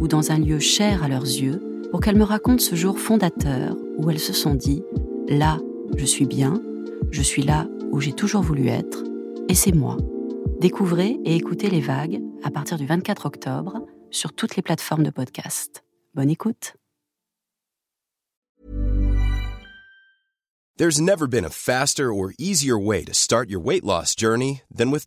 ou dans un lieu cher à leurs yeux pour qu'elles me racontent ce jour fondateur où elles se sont dit ⁇ Là, je suis bien, je suis là où j'ai toujours voulu être, et c'est moi. Découvrez et écoutez les vagues à partir du 24 octobre sur toutes les plateformes de podcast. Bonne écoute. There's never been a faster or easier way to start your weight loss journey than with.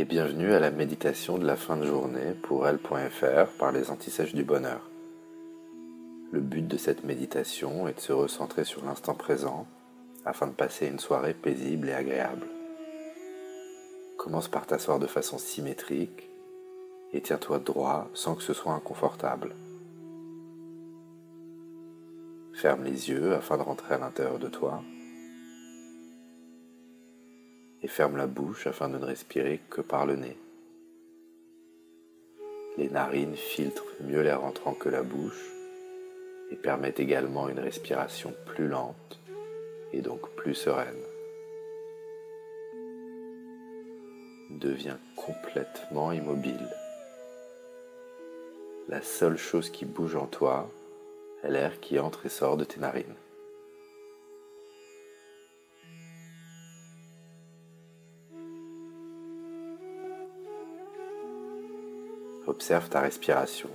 et bienvenue à la méditation de la fin de journée pour elle.fr par les antisèches du bonheur. Le but de cette méditation est de se recentrer sur l'instant présent afin de passer une soirée paisible et agréable. Commence par t'asseoir de façon symétrique et tiens-toi droit sans que ce soit inconfortable. Ferme les yeux afin de rentrer à l'intérieur de toi et ferme la bouche afin de ne respirer que par le nez. Les narines filtrent mieux l'air entrant que la bouche et permettent également une respiration plus lente et donc plus sereine. Deviens complètement immobile. La seule chose qui bouge en toi est l'air qui entre et sort de tes narines. Observe ta respiration.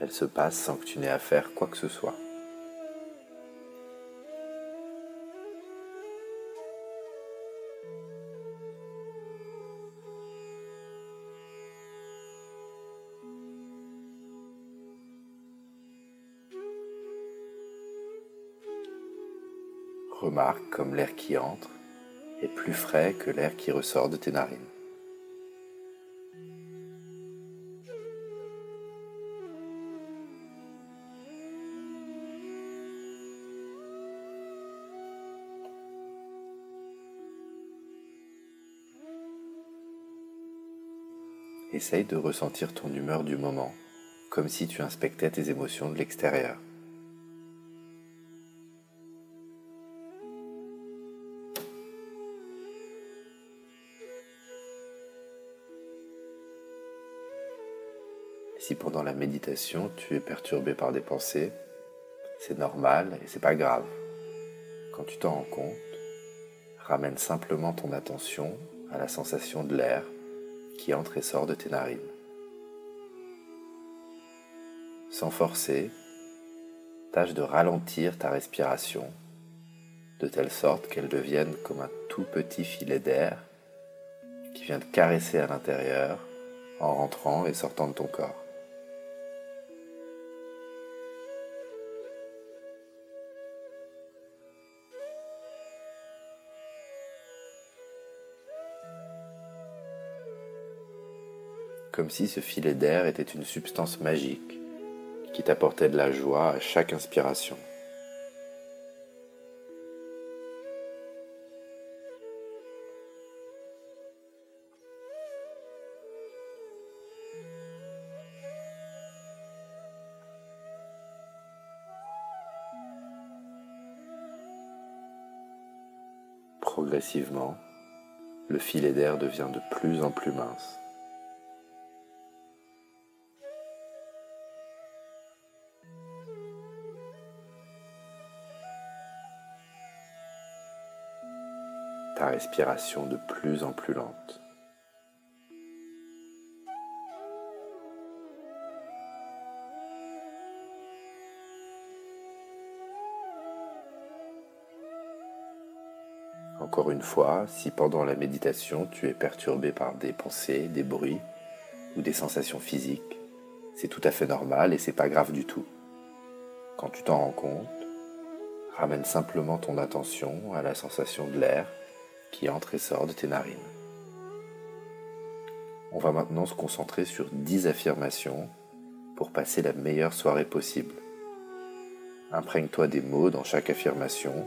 Elle se passe sans que tu n'aies à faire quoi que ce soit. Remarque comme l'air qui entre est plus frais que l'air qui ressort de tes narines. Essaye de ressentir ton humeur du moment, comme si tu inspectais tes émotions de l'extérieur. Si pendant la méditation tu es perturbé par des pensées, c'est normal et c'est pas grave. Quand tu t'en rends compte, ramène simplement ton attention à la sensation de l'air qui entre et sort de tes narines. Sans forcer, tâche de ralentir ta respiration de telle sorte qu'elle devienne comme un tout petit filet d'air qui vient te caresser à l'intérieur en rentrant et sortant de ton corps. comme si ce filet d'air était une substance magique qui t'apportait de la joie à chaque inspiration. Progressivement, le filet d'air devient de plus en plus mince. De plus en plus lente. Encore une fois, si pendant la méditation tu es perturbé par des pensées, des bruits ou des sensations physiques, c'est tout à fait normal et c'est pas grave du tout. Quand tu t'en rends compte, ramène simplement ton attention à la sensation de l'air qui entre et sort de tes narines. On va maintenant se concentrer sur 10 affirmations pour passer la meilleure soirée possible. Imprègne-toi des mots dans chaque affirmation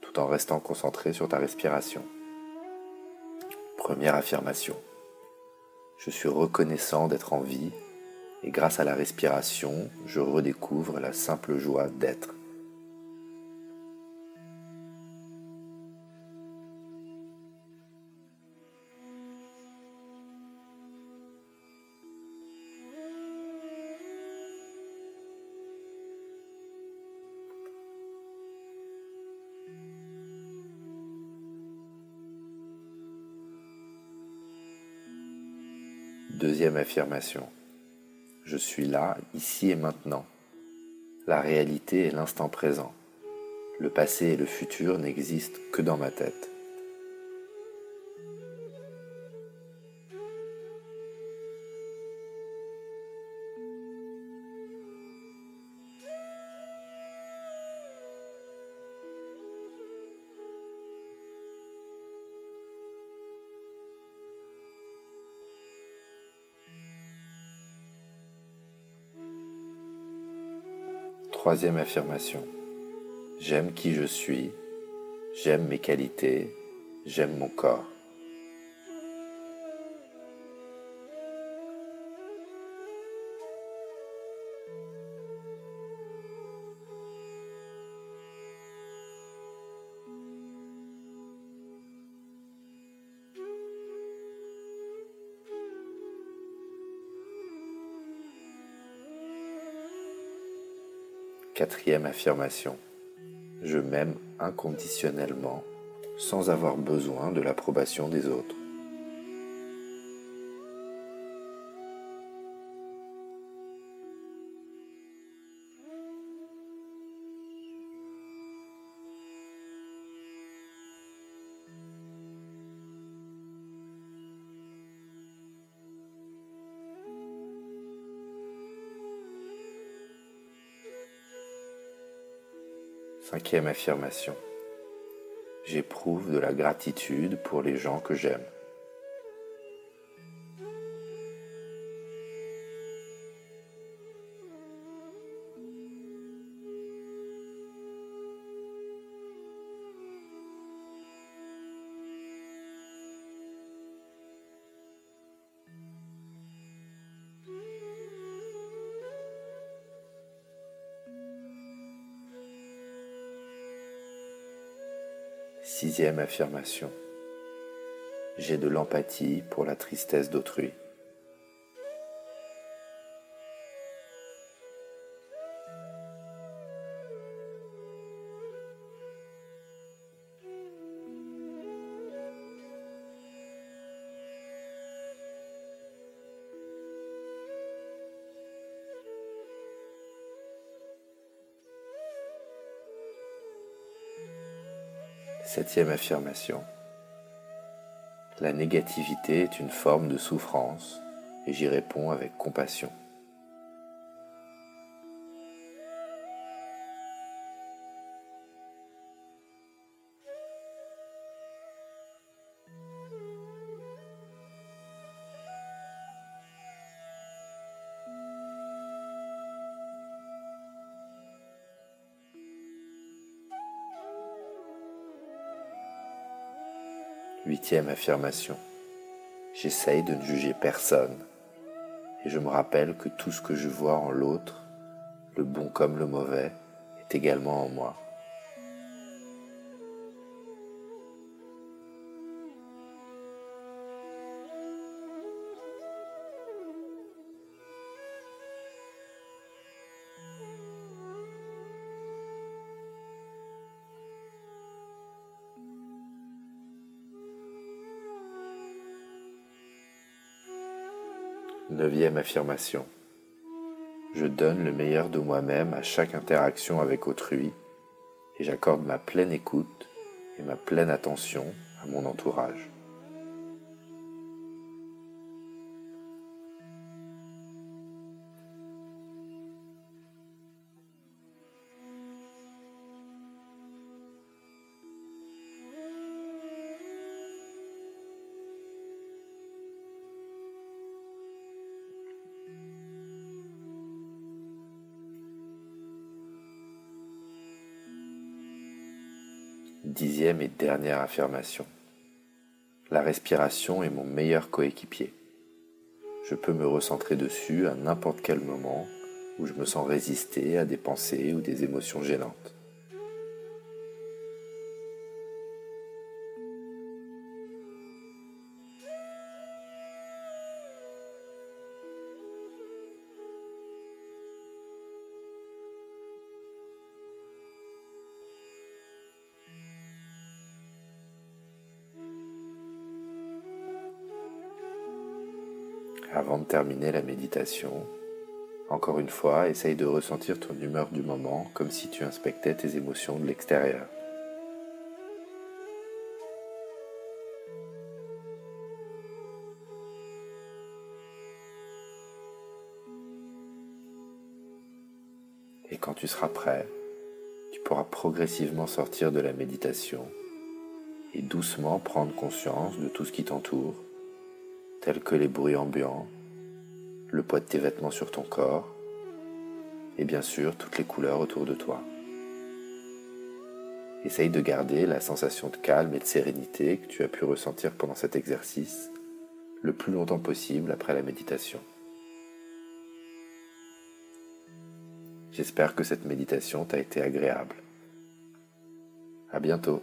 tout en restant concentré sur ta respiration. Première affirmation. Je suis reconnaissant d'être en vie et grâce à la respiration, je redécouvre la simple joie d'être. Deuxième affirmation. Je suis là, ici et maintenant. La réalité est l'instant présent. Le passé et le futur n'existent que dans ma tête. Troisième affirmation. J'aime qui je suis, j'aime mes qualités, j'aime mon corps. Quatrième affirmation. Je m'aime inconditionnellement sans avoir besoin de l'approbation des autres. Cinquième affirmation. J'éprouve de la gratitude pour les gens que j'aime. Sixième affirmation. J'ai de l'empathie pour la tristesse d'autrui. Septième affirmation. La négativité est une forme de souffrance et j'y réponds avec compassion. Huitième affirmation. J'essaye de ne juger personne et je me rappelle que tout ce que je vois en l'autre, le bon comme le mauvais, est également en moi. Neuvième affirmation. Je donne le meilleur de moi-même à chaque interaction avec autrui et j'accorde ma pleine écoute et ma pleine attention à mon entourage. Dixième et dernière affirmation. La respiration est mon meilleur coéquipier. Je peux me recentrer dessus à n'importe quel moment où je me sens résister à des pensées ou des émotions gênantes. Avant de terminer la méditation, encore une fois, essaye de ressentir ton humeur du moment comme si tu inspectais tes émotions de l'extérieur. Et quand tu seras prêt, tu pourras progressivement sortir de la méditation et doucement prendre conscience de tout ce qui t'entoure tels que les bruits ambiants, le poids de tes vêtements sur ton corps, et bien sûr toutes les couleurs autour de toi. Essaye de garder la sensation de calme et de sérénité que tu as pu ressentir pendant cet exercice le plus longtemps possible après la méditation. J'espère que cette méditation t'a été agréable. À bientôt.